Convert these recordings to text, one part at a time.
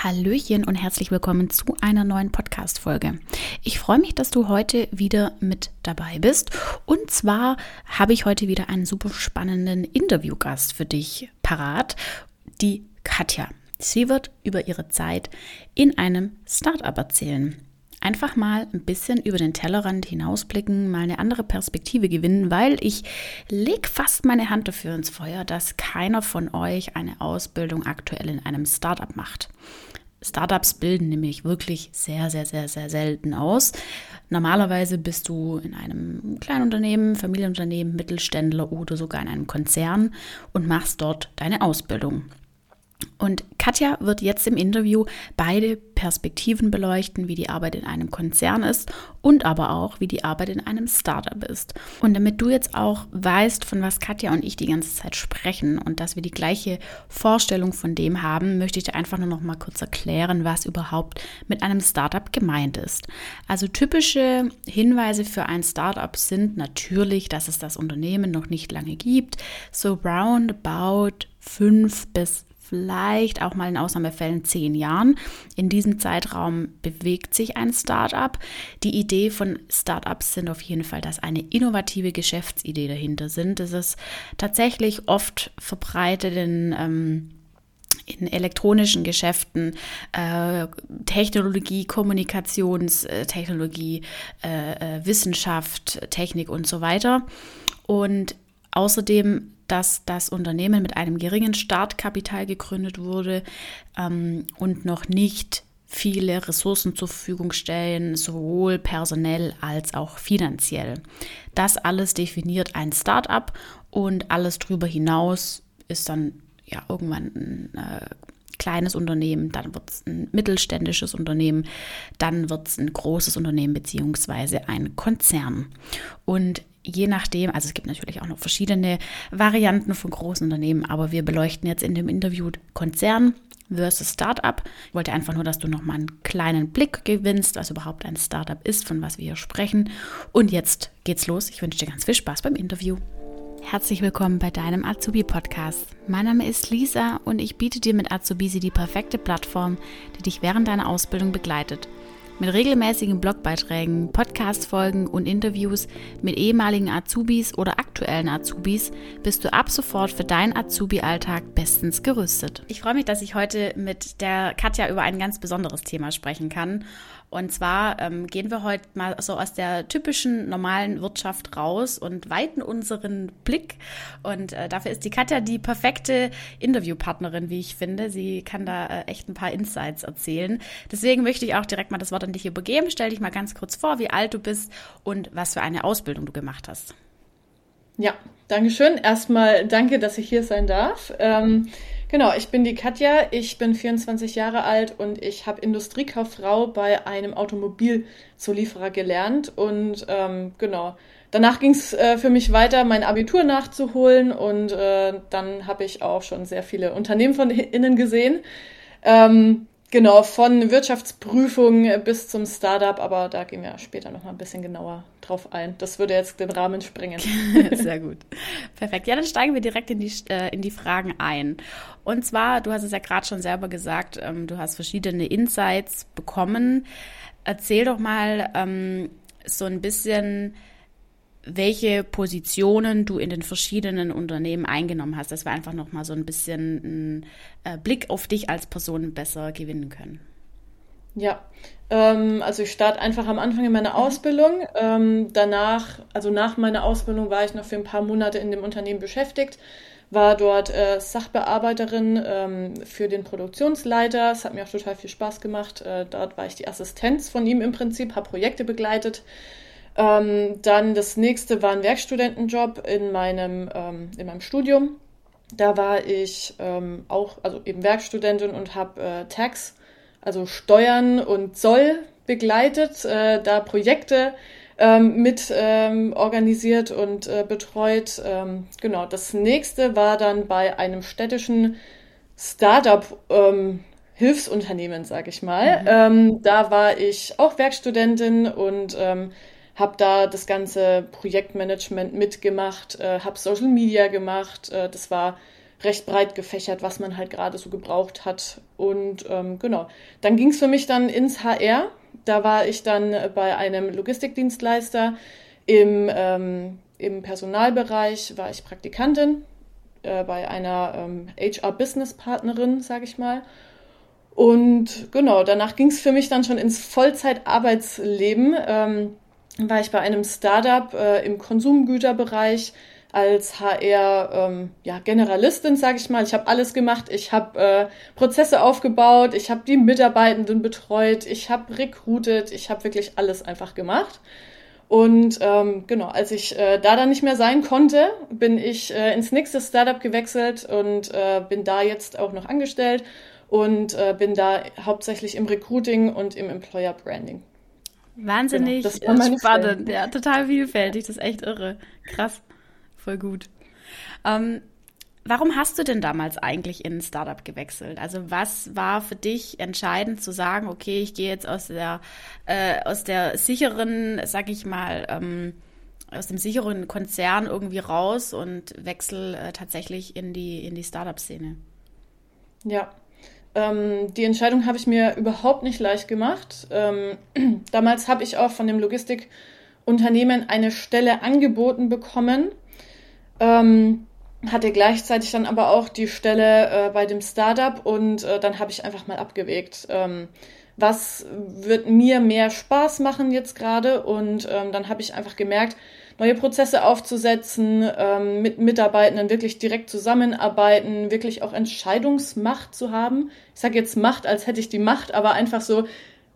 Hallöchen und herzlich willkommen zu einer neuen Podcast-Folge. Ich freue mich, dass du heute wieder mit dabei bist. Und zwar habe ich heute wieder einen super spannenden Interviewgast für dich parat, die Katja. Sie wird über ihre Zeit in einem Startup erzählen einfach mal ein bisschen über den Tellerrand hinausblicken, mal eine andere Perspektive gewinnen, weil ich leg fast meine Hand dafür ins Feuer, dass keiner von euch eine Ausbildung aktuell in einem Startup macht. Startups bilden nämlich wirklich sehr, sehr, sehr, sehr selten aus. Normalerweise bist du in einem kleinen Unternehmen, Familienunternehmen, Mittelständler oder sogar in einem Konzern und machst dort deine Ausbildung. Und Katja wird jetzt im Interview beide Perspektiven beleuchten, wie die Arbeit in einem Konzern ist und aber auch, wie die Arbeit in einem Startup ist. Und damit du jetzt auch weißt, von was Katja und ich die ganze Zeit sprechen und dass wir die gleiche Vorstellung von dem haben, möchte ich dir einfach nur noch mal kurz erklären, was überhaupt mit einem Startup gemeint ist. Also typische Hinweise für ein Startup sind natürlich, dass es das Unternehmen noch nicht lange gibt, so roundabout fünf bis vielleicht auch mal in Ausnahmefällen zehn Jahren. In diesem Zeitraum bewegt sich ein Startup. Die Idee von Startups sind auf jeden Fall, dass eine innovative Geschäftsidee dahinter sind. Das ist tatsächlich oft verbreitet in ähm, in elektronischen Geschäften, äh, Technologie, Kommunikationstechnologie, äh, äh, Wissenschaft, Technik und so weiter. Und außerdem dass das Unternehmen mit einem geringen Startkapital gegründet wurde ähm, und noch nicht viele Ressourcen zur Verfügung stellen, sowohl personell als auch finanziell. Das alles definiert ein Startup und alles darüber hinaus ist dann ja irgendwann ein äh, kleines Unternehmen, dann wird es ein mittelständisches Unternehmen, dann wird es ein großes Unternehmen beziehungsweise ein Konzern. Und je nachdem, also es gibt natürlich auch noch verschiedene Varianten von großen Unternehmen, aber wir beleuchten jetzt in dem Interview Konzern versus Startup. Ich wollte einfach nur, dass du noch mal einen kleinen Blick gewinnst, was überhaupt ein Startup ist, von was wir hier sprechen. Und jetzt geht's los. Ich wünsche dir ganz viel Spaß beim Interview. Herzlich willkommen bei deinem Azubi-Podcast. Mein Name ist Lisa und ich biete dir mit Azubisi die perfekte Plattform, die dich während deiner Ausbildung begleitet. Mit regelmäßigen Blogbeiträgen, Podcast-Folgen und Interviews mit ehemaligen Azubis oder aktuellen Azubis bist du ab sofort für deinen Azubi-Alltag bestens gerüstet. Ich freue mich, dass ich heute mit der Katja über ein ganz besonderes Thema sprechen kann. Und zwar ähm, gehen wir heute mal so aus der typischen normalen Wirtschaft raus und weiten unseren Blick. Und äh, dafür ist die Katja die perfekte Interviewpartnerin, wie ich finde. Sie kann da äh, echt ein paar Insights erzählen. Deswegen möchte ich auch direkt mal das Wort an dich übergeben. Stell dich mal ganz kurz vor, wie alt du bist und was für eine Ausbildung du gemacht hast. Ja, danke schön. Erstmal danke, dass ich hier sein darf. Ähm, Genau, ich bin die Katja, ich bin 24 Jahre alt und ich habe Industriekauffrau bei einem Automobilzulieferer gelernt und ähm, genau. Danach ging es äh, für mich weiter, mein Abitur nachzuholen und äh, dann habe ich auch schon sehr viele Unternehmen von innen gesehen. Ähm, Genau, von Wirtschaftsprüfung bis zum Startup, aber da gehen wir später noch mal ein bisschen genauer drauf ein. Das würde jetzt den Rahmen sprengen. Sehr gut. Perfekt. Ja, dann steigen wir direkt in die, äh, in die Fragen ein. Und zwar, du hast es ja gerade schon selber gesagt, ähm, du hast verschiedene Insights bekommen. Erzähl doch mal ähm, so ein bisschen, welche Positionen du in den verschiedenen Unternehmen eingenommen hast, dass wir einfach noch mal so ein bisschen einen äh, Blick auf dich als Person besser gewinnen können. Ja, ähm, also ich starte einfach am Anfang in meiner mhm. Ausbildung. Ähm, danach, also nach meiner Ausbildung war ich noch für ein paar Monate in dem Unternehmen beschäftigt, war dort äh, Sachbearbeiterin ähm, für den Produktionsleiter. Es hat mir auch total viel Spaß gemacht. Äh, dort war ich die Assistenz von ihm im Prinzip, habe Projekte begleitet. Ähm, dann das nächste war ein Werkstudentenjob in meinem, ähm, in meinem Studium. Da war ich ähm, auch, also eben Werkstudentin und habe äh, Tax, also Steuern und Zoll begleitet, äh, da Projekte ähm, mit ähm, organisiert und äh, betreut. Ähm, genau, das nächste war dann bei einem städtischen Startup. Ähm, Hilfsunternehmen, sage ich mal. Mhm. Da war ich auch Werkstudentin und habe da das ganze Projektmanagement mitgemacht, äh, habe Social Media gemacht. Äh, das war recht breit gefächert, was man halt gerade so gebraucht hat. Und ähm, genau, dann ging es für mich dann ins HR. Da war ich dann bei einem Logistikdienstleister im, ähm, im Personalbereich, war ich Praktikantin äh, bei einer ähm, HR-Business-Partnerin, sage ich mal. Und genau, danach ging es für mich dann schon ins Vollzeitarbeitsleben. Ähm, war ich bei einem Startup äh, im Konsumgüterbereich als HR ähm, ja, Generalistin, sage ich mal. Ich habe alles gemacht. Ich habe äh, Prozesse aufgebaut, ich habe die Mitarbeitenden betreut, ich habe recruited, ich habe wirklich alles einfach gemacht. Und ähm, genau, als ich äh, da dann nicht mehr sein konnte, bin ich äh, ins nächste Startup gewechselt und äh, bin da jetzt auch noch angestellt und äh, bin da hauptsächlich im Recruiting und im Employer Branding. Wahnsinnig genau, spannend, ja, total vielfältig, das ist echt irre. Krass, voll gut. Ähm, warum hast du denn damals eigentlich in ein Startup gewechselt? Also was war für dich entscheidend zu sagen, okay, ich gehe jetzt aus der, äh, aus der sicheren, sag ich mal, ähm, aus dem sicheren Konzern irgendwie raus und wechsel äh, tatsächlich in die, in die Startup-Szene? Ja, ähm, die Entscheidung habe ich mir überhaupt nicht leicht gemacht. Ähm, damals habe ich auch von dem Logistikunternehmen eine Stelle angeboten bekommen, ähm, hatte gleichzeitig dann aber auch die Stelle äh, bei dem Startup und äh, dann habe ich einfach mal abgewägt. Ähm, was wird mir mehr Spaß machen jetzt gerade? Und ähm, dann habe ich einfach gemerkt, neue Prozesse aufzusetzen, ähm, mit Mitarbeitenden wirklich direkt zusammenarbeiten, wirklich auch Entscheidungsmacht zu haben. Ich sage jetzt Macht, als hätte ich die Macht, aber einfach so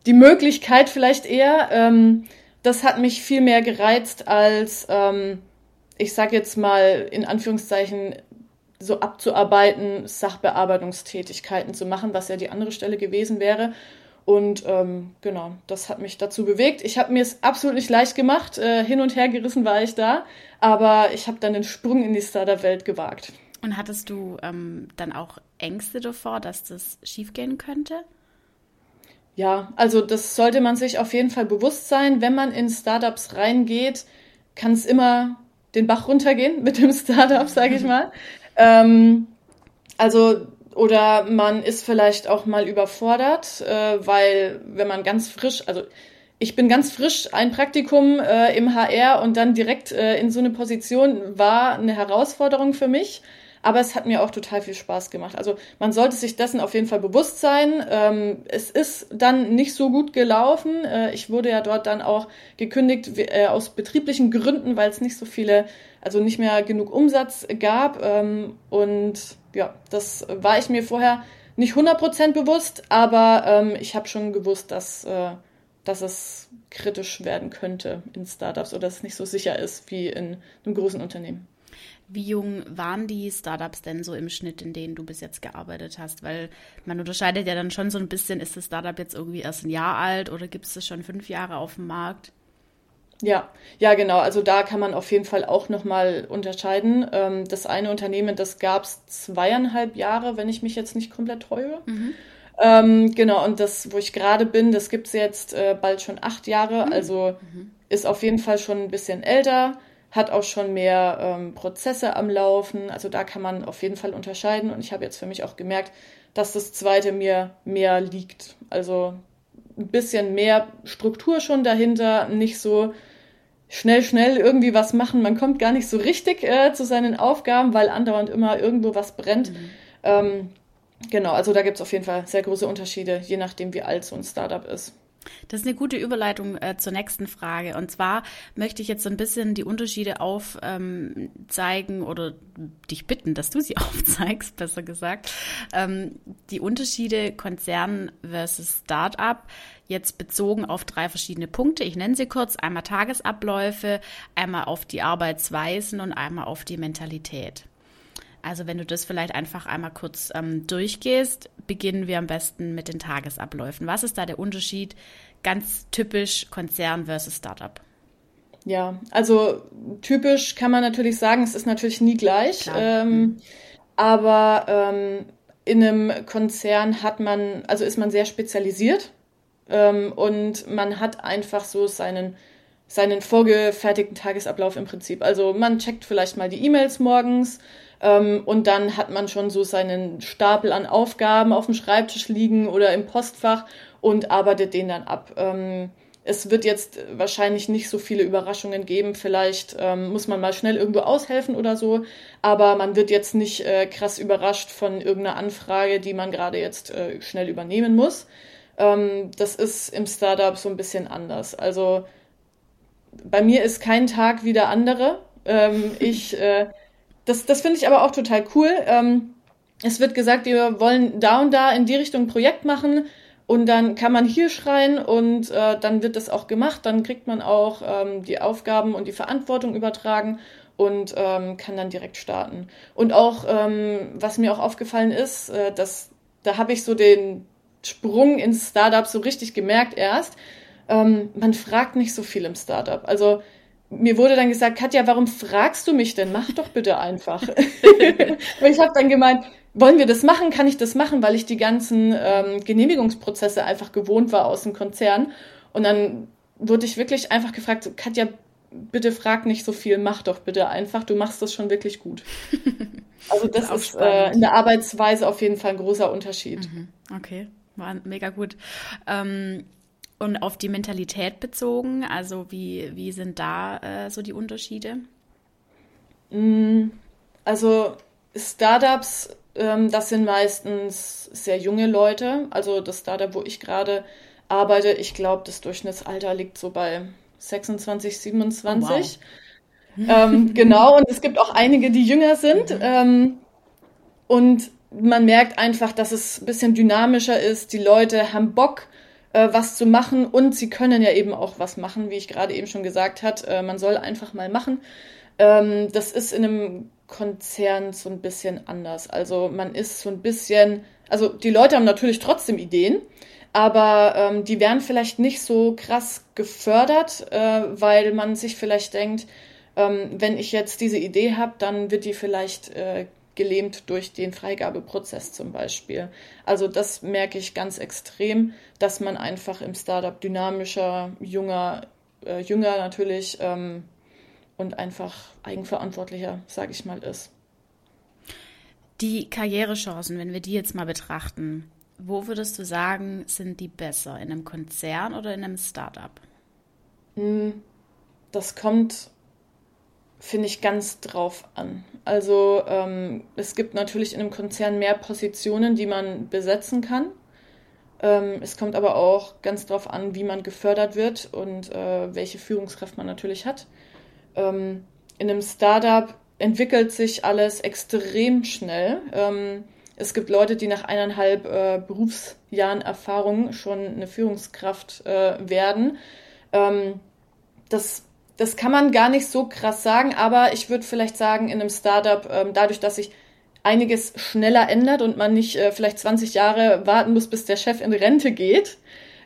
die Möglichkeit vielleicht eher. Ähm, das hat mich viel mehr gereizt als, ähm, ich sage jetzt mal in Anführungszeichen, so abzuarbeiten, Sachbearbeitungstätigkeiten zu machen, was ja die andere Stelle gewesen wäre. Und ähm, genau, das hat mich dazu bewegt. Ich habe mir es absolut nicht leicht gemacht. Äh, hin und her gerissen war ich da. Aber ich habe dann den Sprung in die Startup-Welt gewagt. Und hattest du ähm, dann auch Ängste davor, dass das schiefgehen könnte? Ja, also das sollte man sich auf jeden Fall bewusst sein. Wenn man in Startups reingeht, kann es immer den Bach runtergehen mit dem Startup, sage ich mal. ähm, also oder man ist vielleicht auch mal überfordert, äh, weil wenn man ganz frisch, also ich bin ganz frisch, ein Praktikum äh, im HR und dann direkt äh, in so eine Position war eine Herausforderung für mich. Aber es hat mir auch total viel Spaß gemacht. Also man sollte sich dessen auf jeden Fall bewusst sein. Ähm, es ist dann nicht so gut gelaufen. Äh, ich wurde ja dort dann auch gekündigt äh, aus betrieblichen Gründen, weil es nicht so viele, also nicht mehr genug Umsatz gab. Ähm, und ja, das war ich mir vorher nicht 100% bewusst, aber ähm, ich habe schon gewusst, dass, äh, dass es kritisch werden könnte in Startups oder dass es nicht so sicher ist wie in einem großen Unternehmen. Wie jung waren die Startups denn so im Schnitt, in denen du bis jetzt gearbeitet hast? Weil man unterscheidet ja dann schon so ein bisschen, ist das Startup jetzt irgendwie erst ein Jahr alt oder gibt es das schon fünf Jahre auf dem Markt? Ja, ja, genau. Also da kann man auf jeden Fall auch nochmal unterscheiden. Ähm, das eine Unternehmen, das gab es zweieinhalb Jahre, wenn ich mich jetzt nicht komplett täusche. Mhm. Ähm, genau, und das, wo ich gerade bin, das gibt es jetzt äh, bald schon acht Jahre. Mhm. Also mhm. ist auf jeden Fall schon ein bisschen älter, hat auch schon mehr ähm, Prozesse am Laufen. Also da kann man auf jeden Fall unterscheiden. Und ich habe jetzt für mich auch gemerkt, dass das zweite mir mehr liegt. Also ein bisschen mehr Struktur schon dahinter, nicht so schnell, schnell irgendwie was machen. Man kommt gar nicht so richtig äh, zu seinen Aufgaben, weil andauernd immer irgendwo was brennt. Mhm. Ähm, genau, also da gibt es auf jeden Fall sehr große Unterschiede, je nachdem, wie alt so ein Startup ist. Das ist eine gute Überleitung äh, zur nächsten Frage. Und zwar möchte ich jetzt so ein bisschen die Unterschiede aufzeigen ähm, oder dich bitten, dass du sie aufzeigst, besser gesagt. Ähm, die Unterschiede Konzern versus Startup jetzt bezogen auf drei verschiedene Punkte. Ich nenne sie kurz. Einmal Tagesabläufe, einmal auf die Arbeitsweisen und einmal auf die Mentalität. Also wenn du das vielleicht einfach einmal kurz ähm, durchgehst, beginnen wir am besten mit den Tagesabläufen. Was ist da der Unterschied? Ganz typisch Konzern versus Startup. Ja, also typisch kann man natürlich sagen, es ist natürlich nie gleich. Ähm, mhm. aber ähm, in einem Konzern hat man, also ist man sehr spezialisiert ähm, und man hat einfach so seinen, seinen vorgefertigten Tagesablauf im Prinzip. Also man checkt vielleicht mal die E-Mails morgens, Ähm, und dann hat man schon so seinen Stapel an Aufgaben auf dem Schreibtisch liegen oder im Postfach und arbeitet den dann ab. Ähm, es wird jetzt wahrscheinlich nicht so viele Überraschungen geben. Vielleicht ähm, muss man mal schnell irgendwo aushelfen oder so. Aber man wird jetzt nicht äh, krass überrascht von irgendeiner Anfrage, die man gerade jetzt äh, schnell übernehmen muss. Ähm, das ist im Startup so ein bisschen anders. Also bei mir ist kein Tag wie der andere. Ähm, ich, äh, das das finde ich aber auch total cool. Ähm, es wird gesagt, wir wollen da und da in die Richtung ein Projekt machen und dann kann man hier schreien und äh, dann wird das auch gemacht. Dann kriegt man auch ähm, die Aufgaben und die Verantwortung übertragen und ähm, kann dann direkt starten. Und auch, ähm, was mir auch aufgefallen ist, äh, dass da habe ich so den Sprung ins Startup so richtig gemerkt erst. Ähm, man fragt nicht so viel im Startup. Also mir wurde dann gesagt, Katja, warum fragst du mich denn? Mach doch bitte einfach. ich habe dann gemeint, wollen wir das machen? Kann ich das machen? Weil ich die ganzen ähm, Genehmigungsprozesse einfach gewohnt war aus dem Konzern. Und dann wurde ich wirklich einfach gefragt, Katja, bitte frag nicht so viel, mach doch bitte einfach, du machst das schon wirklich gut. Also das, das ist, ist äh, in der Arbeitsweise auf jeden Fall ein großer Unterschied. Mhm. Okay, war mega gut. Ähm, und auf die Mentalität bezogen, also wie, wie sind da äh, so die Unterschiede? Mm, also Startups ähm, das sind meistens sehr junge Leute. Also das Startup, wo ich gerade arbeite, ich glaube, das Durchschnittsalter liegt so bei 26, 27. Oh, wow. ähm, genau, und es gibt auch einige, die jünger sind. Mhm. Ähm, und man merkt einfach, dass es ein bisschen dynamischer ist. Die Leute haben Bock, äh, was zu machen und sie können ja eben auch was machen, wie ich gerade eben schon gesagt habe. Äh, man soll einfach mal machen. Ähm, das ist in einem Konzern so ein bisschen anders. Also man ist so ein bisschen, also die Leute haben natürlich trotzdem Ideen, aber ähm, die werden vielleicht nicht so krass gefördert, äh, weil man sich vielleicht denkt, ähm, wenn ich jetzt diese Idee habe, dann wird die vielleicht äh, gelähmt durch den Freigabeprozess zum Beispiel. Also das merke ich ganz extrem, dass man einfach im Startup dynamischer, junger, äh, jünger natürlich ähm, und einfach eigenverantwortlicher, sage ich mal, ist. Die Karrierechancen, wenn wir die jetzt mal betrachten, wo würdest du sagen, sind die besser? In einem Konzern oder in einem Startup? Hm, das kommt, finde ich, ganz drauf an. Also ähm, es gibt natürlich in einem Konzern mehr Positionen, die man besetzen kann. Ähm, es kommt aber auch ganz drauf an, wie man gefördert wird und äh, welche Führungskraft man natürlich hat. Ähm, in einem Startup entwickelt sich alles extrem schnell. Ähm, es gibt Leute, die nach eineinhalb äh, Berufsjahren Erfahrung schon eine Führungskraft äh, werden. Ähm, das, das kann man gar nicht so krass sagen, aber ich würde vielleicht sagen, in einem Startup, ähm, dadurch, dass sich einiges schneller ändert und man nicht äh, vielleicht 20 Jahre warten muss, bis der Chef in Rente geht,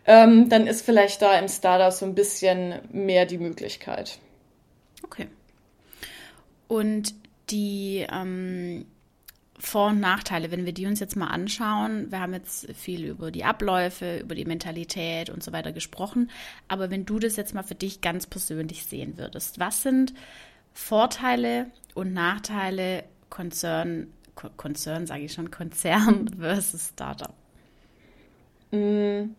ähm, dann ist vielleicht da im Startup so ein bisschen mehr die Möglichkeit. Okay. Und die ähm, Vor- und Nachteile, wenn wir die uns jetzt mal anschauen, wir haben jetzt viel über die Abläufe, über die Mentalität und so weiter gesprochen, aber wenn du das jetzt mal für dich ganz persönlich sehen würdest, was sind Vorteile und Nachteile Konzern, Konzern sage ich schon, Konzern versus Startup? Mm,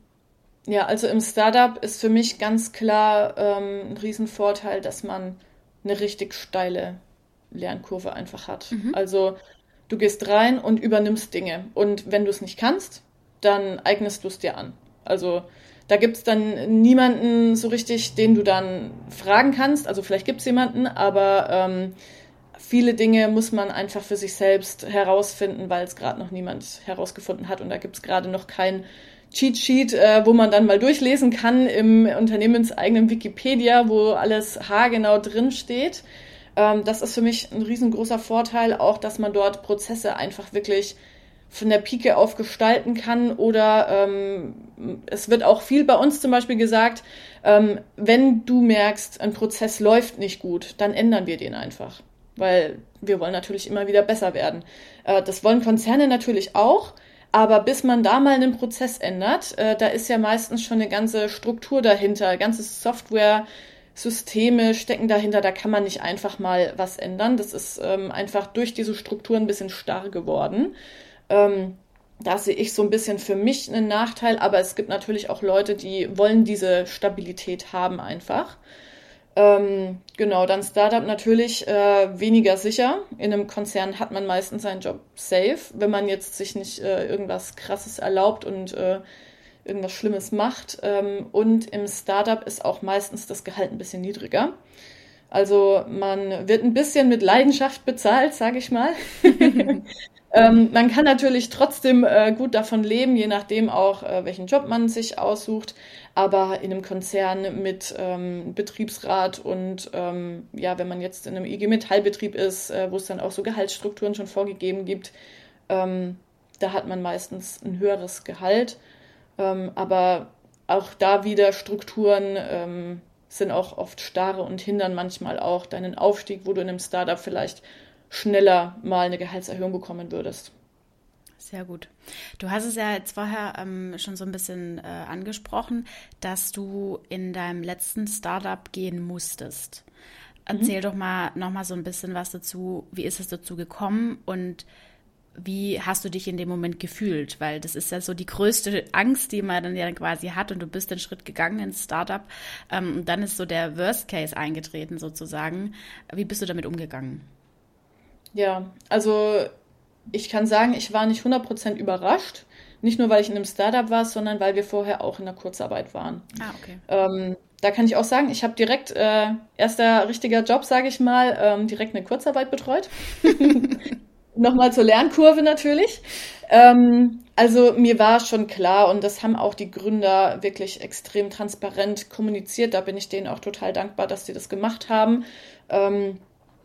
ja, also im Startup ist für mich ganz klar ähm, ein Riesenvorteil, dass man eine richtig steile Lernkurve einfach hat. Mhm. Also du gehst rein und übernimmst Dinge. Und wenn du es nicht kannst, dann eignest du es dir an. Also da gibt es dann niemanden so richtig, den du dann fragen kannst. Also vielleicht gibt es jemanden, aber ähm, viele Dinge muss man einfach für sich selbst herausfinden, weil es gerade noch niemand herausgefunden hat. Und da gibt es gerade noch kein Cheat Sheet, äh, wo man dann mal durchlesen kann im unternehmenseigenen Wikipedia, wo alles haargenau drin steht. Ähm, das ist für mich ein riesengroßer Vorteil, auch dass man dort Prozesse einfach wirklich von der Pike auf gestalten kann oder ähm, es wird auch viel bei uns zum Beispiel gesagt, ähm, wenn du merkst, ein Prozess läuft nicht gut, dann ändern wir den einfach, weil wir wollen natürlich immer wieder besser werden. Äh, das wollen Konzerne natürlich auch, aber bis man da mal einen Prozess ändert, äh, da ist ja meistens schon eine ganze Struktur dahinter, ganze Software, Systeme stecken dahinter, da kann man nicht einfach mal was ändern. Das ist ähm, einfach durch diese Strukturen ein bisschen starr geworden. Ähm, da sehe ich so ein bisschen für mich einen Nachteil, aber es gibt natürlich auch Leute, die wollen diese Stabilität haben einfach. Ähm, genau, dann Startup natürlich äh, weniger sicher. In einem Konzern hat man meistens seinen Job safe, wenn man jetzt sich nicht äh, irgendwas Krasses erlaubt und äh, irgendwas Schlimmes macht. Ähm, und im Startup ist auch meistens das Gehalt ein bisschen niedriger. Also man wird ein bisschen mit Leidenschaft bezahlt, sage ich mal. ähm, man kann natürlich trotzdem äh, gut davon leben, je nachdem auch, äh, welchen Job man sich aussucht. Aber in einem Konzern mit ähm, Betriebsrat und ähm, ja, wenn man jetzt in einem IG Metallbetrieb ist, äh, wo es dann auch so Gehaltsstrukturen schon vorgegeben gibt, ähm, da hat man meistens ein höheres Gehalt. Ähm, aber auch da wieder Strukturen ähm, sind auch oft starre und hindern manchmal auch deinen Aufstieg, wo du in einem Startup vielleicht schneller mal eine Gehaltserhöhung bekommen würdest. Sehr gut. Du hast es ja jetzt vorher ähm, schon so ein bisschen äh, angesprochen, dass du in deinem letzten Startup gehen musstest. Erzähl mhm. doch mal noch mal so ein bisschen was dazu. Wie ist es dazu gekommen und wie hast du dich in dem Moment gefühlt? Weil das ist ja so die größte Angst, die man dann ja quasi hat und du bist den Schritt gegangen ins Startup ähm, und dann ist so der Worst Case eingetreten sozusagen. Wie bist du damit umgegangen? Ja, also ich kann sagen, ich war nicht 100% überrascht. Nicht nur, weil ich in einem Startup war, sondern weil wir vorher auch in der Kurzarbeit waren. Ah, okay. Ähm, da kann ich auch sagen, ich habe direkt, äh, erster richtiger Job, sage ich mal, ähm, direkt eine Kurzarbeit betreut. Nochmal zur Lernkurve natürlich. Ähm, also mir war schon klar und das haben auch die Gründer wirklich extrem transparent kommuniziert. Da bin ich denen auch total dankbar, dass sie das gemacht haben. Ähm,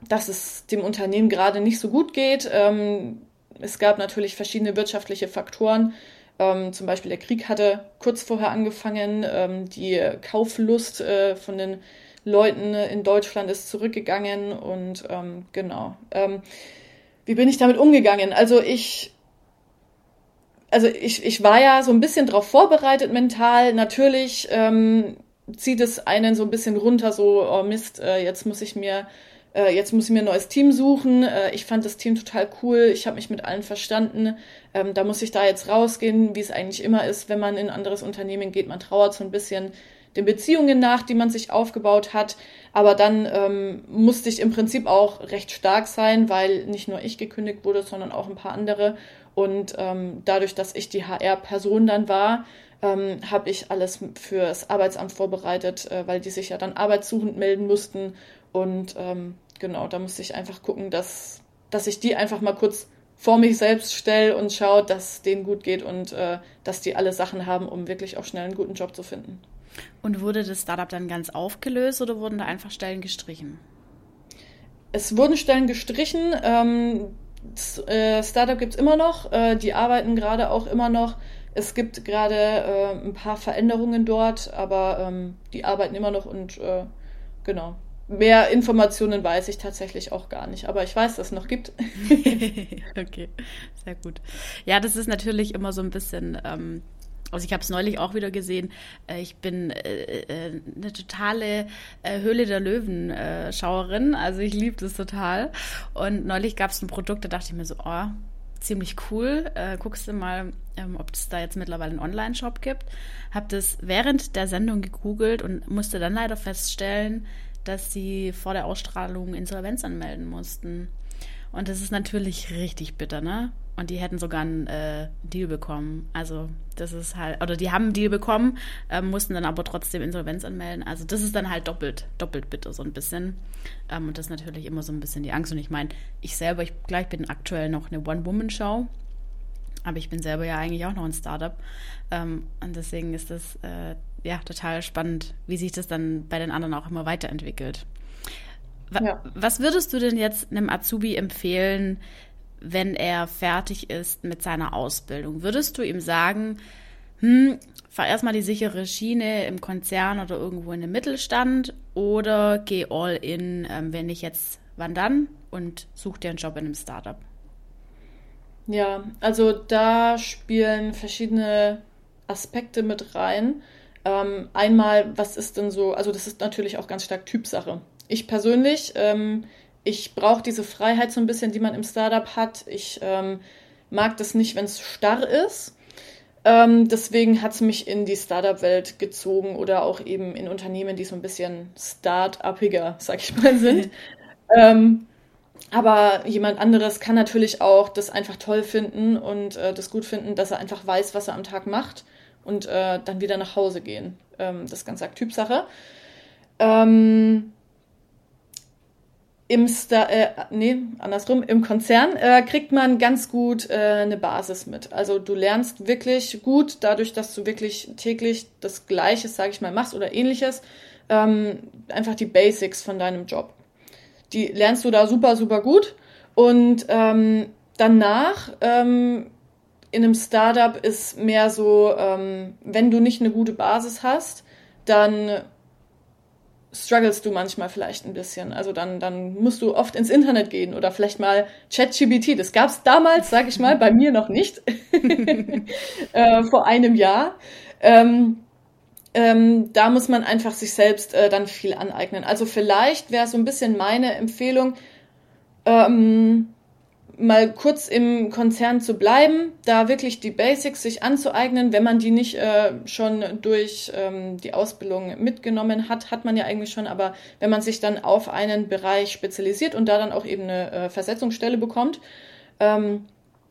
dass es dem Unternehmen gerade nicht so gut geht. Ähm, es gab natürlich verschiedene wirtschaftliche Faktoren. Ähm, zum Beispiel der Krieg hatte kurz vorher angefangen. Ähm, die Kauflust äh, von den Leuten in Deutschland ist zurückgegangen und ähm, genau. Wie bin ich damit umgegangen? Also ich, also ich, ich war ja so ein bisschen darauf vorbereitet mental. Natürlich ähm, zieht es einen so ein bisschen runter, so, oh Mist, äh, jetzt muss ich mir, äh, jetzt muss ich mir ein neues Team suchen. Äh, ich fand das Team total cool, ich habe mich mit allen verstanden. Ähm, da muss ich da jetzt rausgehen, wie es eigentlich immer ist, wenn man in ein anderes Unternehmen geht. Man trauert so ein bisschen den Beziehungen nach, die man sich aufgebaut hat. Aber dann ähm, musste ich im Prinzip auch recht stark sein, weil nicht nur ich gekündigt wurde, sondern auch ein paar andere. Und ähm, dadurch, dass ich die HR-Person dann war, ähm, habe ich alles fürs Arbeitsamt vorbereitet, äh, weil die sich ja dann arbeitssuchend melden mussten. Und ähm, genau, da musste ich einfach gucken, dass, dass ich die einfach mal kurz vor mich selbst stelle und schaue, dass denen gut geht und äh, dass die alle Sachen haben, um wirklich auch schnell einen guten Job zu finden. Und wurde das Startup dann ganz aufgelöst oder wurden da einfach Stellen gestrichen? Es wurden Stellen gestrichen. Ähm, das, äh, Startup gibt es immer noch. Äh, die arbeiten gerade auch immer noch. Es gibt gerade äh, ein paar Veränderungen dort, aber ähm, die arbeiten immer noch und äh, genau. Mehr Informationen weiß ich tatsächlich auch gar nicht, aber ich weiß, dass es noch gibt. okay, sehr gut. Ja, das ist natürlich immer so ein bisschen ähm, also ich habe es neulich auch wieder gesehen. Äh, ich bin äh, äh, eine totale Höhle der Löwen-Schauerin. Also ich liebe das total. Und neulich gab es ein Produkt, da dachte ich mir so, oh, ziemlich cool. Äh, guckst du mal, ähm, ob es da jetzt mittlerweile einen Online-Shop gibt. Hab das während der Sendung gegoogelt und musste dann leider feststellen, dass sie vor der Ausstrahlung Insolvenz anmelden mussten. Und das ist natürlich richtig bitter, ne? Und die hätten sogar einen äh, Deal bekommen. Also das ist halt, oder die haben einen Deal bekommen, äh, mussten dann aber trotzdem Insolvenz anmelden. Also das ist dann halt doppelt, doppelt bitter so ein bisschen. Ähm, und das ist natürlich immer so ein bisschen die Angst. Und ich meine, ich selber, ich gleich bin aktuell noch eine One-Woman-Show. Aber ich bin selber ja eigentlich auch noch ein Startup. Ähm, und deswegen ist das äh, ja total spannend, wie sich das dann bei den anderen auch immer weiterentwickelt. Ja. Was würdest du denn jetzt einem Azubi empfehlen, wenn er fertig ist mit seiner Ausbildung? Würdest du ihm sagen, hm, fahr erstmal die sichere Schiene im Konzern oder irgendwo in den Mittelstand oder geh all in, ähm, wenn nicht jetzt, wann dann? Und such dir einen Job in einem Startup. Ja, also da spielen verschiedene Aspekte mit rein. Ähm, einmal, was ist denn so, also das ist natürlich auch ganz stark Typsache. Ich persönlich, ähm, ich brauche diese Freiheit so ein bisschen, die man im Startup hat. Ich ähm, mag das nicht, wenn es starr ist. Ähm, deswegen hat es mich in die Startup-Welt gezogen oder auch eben in Unternehmen, die so ein bisschen start-upiger, sag ich mal, sind. ähm, aber jemand anderes kann natürlich auch das einfach toll finden und äh, das gut finden, dass er einfach weiß, was er am Tag macht und äh, dann wieder nach Hause gehen. Ähm, das ist ganz arg Typsache. Ähm, im Star, äh, nee, andersrum, im Konzern äh, kriegt man ganz gut äh, eine Basis mit. Also du lernst wirklich gut, dadurch, dass du wirklich täglich das Gleiche, sage ich mal, machst oder ähnliches, ähm, einfach die Basics von deinem Job. Die lernst du da super, super gut. Und ähm, danach ähm, in einem Startup ist mehr so, ähm, wenn du nicht eine gute Basis hast, dann strugglest du manchmal vielleicht ein bisschen. Also dann, dann musst du oft ins Internet gehen oder vielleicht mal ChatGBT. Das gab es damals, sag ich mal, bei mir noch nicht. äh, vor einem Jahr. Ähm, ähm, da muss man einfach sich selbst äh, dann viel aneignen. Also vielleicht wäre so ein bisschen meine Empfehlung, ähm, mal kurz im Konzern zu bleiben, da wirklich die Basics sich anzueignen. Wenn man die nicht äh, schon durch ähm, die Ausbildung mitgenommen hat, hat man ja eigentlich schon, aber wenn man sich dann auf einen Bereich spezialisiert und da dann auch eben eine äh, Versetzungsstelle bekommt, ähm,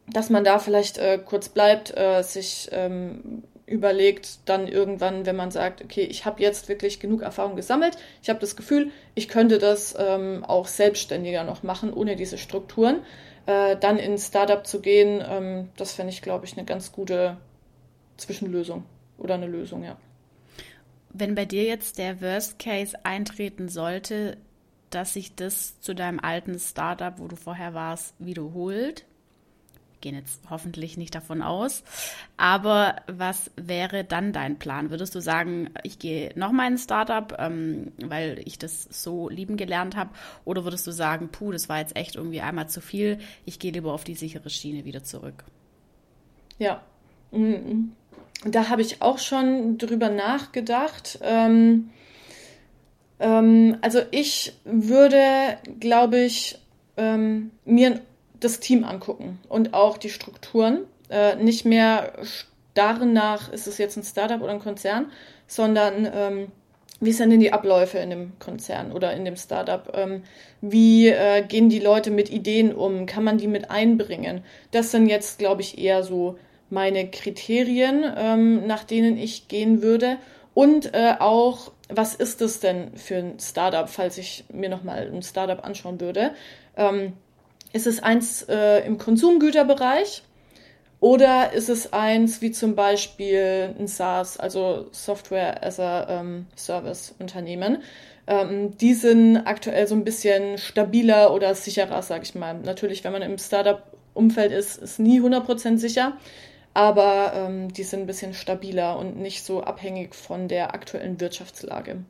dass man da vielleicht äh, kurz bleibt, äh, sich ähm, überlegt dann irgendwann, wenn man sagt, okay, ich habe jetzt wirklich genug Erfahrung gesammelt, ich habe das Gefühl, ich könnte das ähm, auch selbstständiger noch machen, ohne diese Strukturen äh, dann in Startup zu gehen, ähm, das fände ich, glaube ich, eine ganz gute Zwischenlösung oder eine Lösung, ja. Wenn bei dir jetzt der Worst Case eintreten sollte, dass sich das zu deinem alten Startup, wo du vorher warst, wiederholt, gehen jetzt hoffentlich nicht davon aus. Aber was wäre dann dein Plan? Würdest du sagen, ich gehe nochmal in ein Startup, ähm, weil ich das so lieben gelernt habe? Oder würdest du sagen, puh, das war jetzt echt irgendwie einmal zu viel, ich gehe lieber auf die sichere Schiene wieder zurück? Ja, mhm. da habe ich auch schon drüber nachgedacht. Ähm, ähm, also ich würde, glaube ich, ähm, mir ein das Team angucken und auch die Strukturen. Äh, nicht mehr starren nach, ist es jetzt ein Startup oder ein Konzern, sondern ähm, wie sind denn die Abläufe in dem Konzern oder in dem Startup? Ähm, wie äh, gehen die Leute mit Ideen um? Kann man die mit einbringen? Das sind jetzt, glaube ich, eher so meine Kriterien, ähm, nach denen ich gehen würde. Und äh, auch, was ist es denn für ein Startup, falls ich mir nochmal ein Startup anschauen würde? Ähm, ist es eins äh, im Konsumgüterbereich oder ist es eins wie zum Beispiel ein SaaS, also Software as a ähm, Service Unternehmen? Ähm, die sind aktuell so ein bisschen stabiler oder sicherer, sage ich mal. Natürlich, wenn man im Startup-Umfeld ist, ist nie 100% sicher, aber ähm, die sind ein bisschen stabiler und nicht so abhängig von der aktuellen Wirtschaftslage.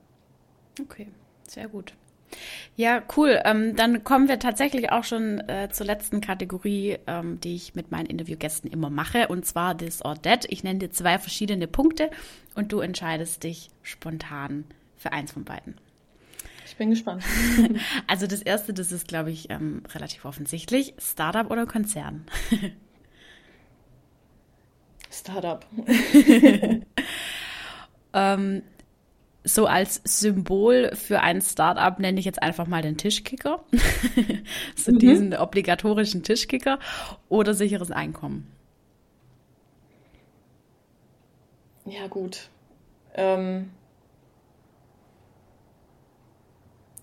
Okay, sehr gut. Ja, cool. Ähm, dann kommen wir tatsächlich auch schon äh, zur letzten Kategorie, ähm, die ich mit meinen Interviewgästen immer mache, und zwar This or That. Ich nenne dir zwei verschiedene Punkte und du entscheidest dich spontan für eins von beiden. Ich bin gespannt. also das erste, das ist, glaube ich, ähm, relativ offensichtlich. Startup oder Konzern? Startup. ähm, so als Symbol für ein Startup nenne ich jetzt einfach mal den Tischkicker. so mhm. diesen obligatorischen Tischkicker oder sicheres Einkommen. Ja, gut. Ähm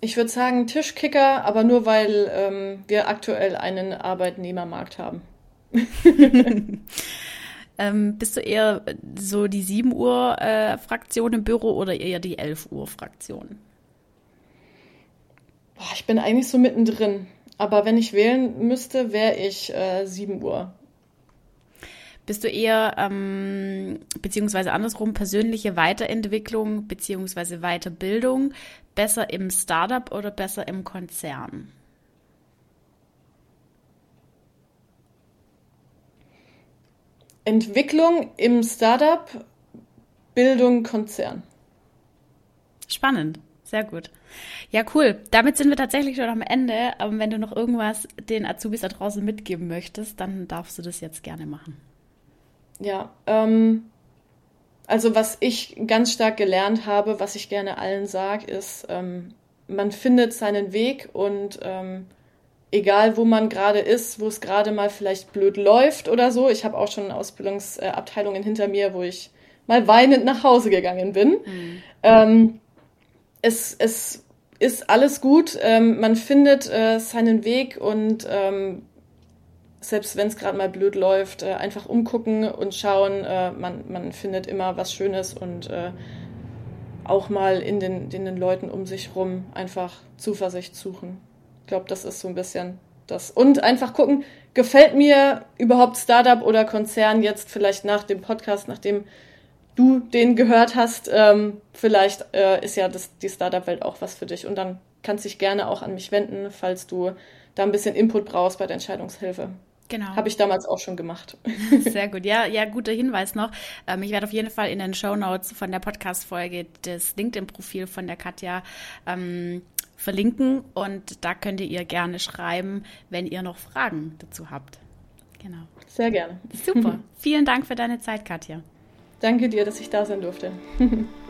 ich würde sagen Tischkicker, aber nur weil ähm, wir aktuell einen Arbeitnehmermarkt haben. Ähm, bist du eher so die 7 Uhr äh, Fraktion im Büro oder eher die 11 Uhr Fraktion? Boah, ich bin eigentlich so mittendrin. Aber wenn ich wählen müsste, wäre ich äh, 7 Uhr. Bist du eher, ähm, beziehungsweise andersrum, persönliche Weiterentwicklung beziehungsweise Weiterbildung besser im Startup oder besser im Konzern? Entwicklung im Startup Bildung, Konzern. Spannend, sehr gut. Ja, cool. Damit sind wir tatsächlich schon am Ende. Aber wenn du noch irgendwas den Azubis da draußen mitgeben möchtest, dann darfst du das jetzt gerne machen. Ja, ähm, also was ich ganz stark gelernt habe, was ich gerne allen sage, ist, ähm, man findet seinen Weg und ähm, egal wo man gerade ist, wo es gerade mal vielleicht blöd läuft oder so. Ich habe auch schon Ausbildungsabteilungen hinter mir, wo ich mal weinend nach Hause gegangen bin. Mhm. Ähm, es, es ist alles gut. Ähm, man findet äh, seinen Weg und ähm, selbst wenn es gerade mal blöd läuft, äh, einfach umgucken und schauen. Äh, man, man findet immer was Schönes und äh, auch mal in den, in den Leuten um sich rum einfach Zuversicht suchen. Ich glaube, das ist so ein bisschen das. Und einfach gucken, gefällt mir überhaupt Startup oder Konzern jetzt vielleicht nach dem Podcast, nachdem du den gehört hast, ähm, vielleicht äh, ist ja das, die Startup-Welt auch was für dich. Und dann kannst du dich gerne auch an mich wenden, falls du da ein bisschen Input brauchst bei der Entscheidungshilfe. Genau. Habe ich damals auch schon gemacht. Sehr gut. Ja, ja, guter Hinweis noch. Ähm, ich werde auf jeden Fall in den Show Notes von der Podcast-Folge das LinkedIn-Profil von der Katja ähm, verlinken und da könnt ihr gerne schreiben, wenn ihr noch Fragen dazu habt. Genau. Sehr gerne. Super. Vielen Dank für deine Zeit, Katja. Danke dir, dass ich da sein durfte.